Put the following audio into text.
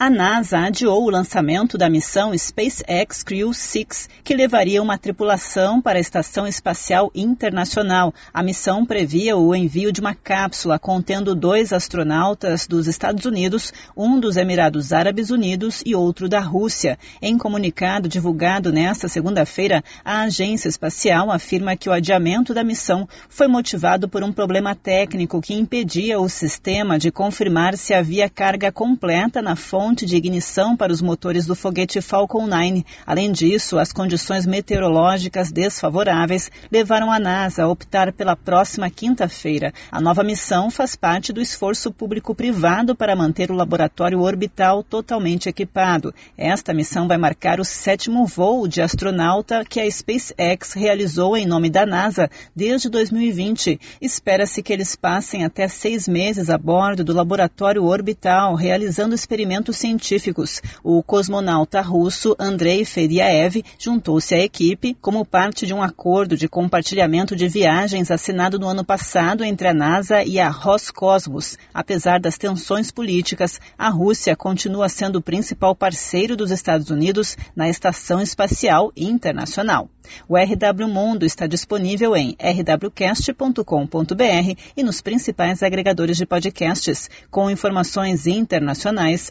A NASA adiou o lançamento da missão SpaceX Crew 6, que levaria uma tripulação para a Estação Espacial Internacional. A missão previa o envio de uma cápsula contendo dois astronautas dos Estados Unidos, um dos Emirados Árabes Unidos e outro da Rússia. Em comunicado divulgado nesta segunda-feira, a agência espacial afirma que o adiamento da missão foi motivado por um problema técnico que impedia o sistema de confirmar se havia carga completa na fonte fonte de ignição para os motores do foguete Falcon 9. Além disso, as condições meteorológicas desfavoráveis levaram a NASA a optar pela próxima quinta-feira. A nova missão faz parte do esforço público-privado para manter o laboratório orbital totalmente equipado. Esta missão vai marcar o sétimo voo de astronauta que a SpaceX realizou em nome da NASA desde 2020. Espera-se que eles passem até seis meses a bordo do laboratório orbital, realizando experimentos científicos. O cosmonauta russo Andrei Feriaev juntou-se à equipe como parte de um acordo de compartilhamento de viagens assinado no ano passado entre a NASA e a Roscosmos. Apesar das tensões políticas, a Rússia continua sendo o principal parceiro dos Estados Unidos na Estação Espacial Internacional. O RW Mundo está disponível em rwcast.com.br e nos principais agregadores de podcasts. Com informações internacionais,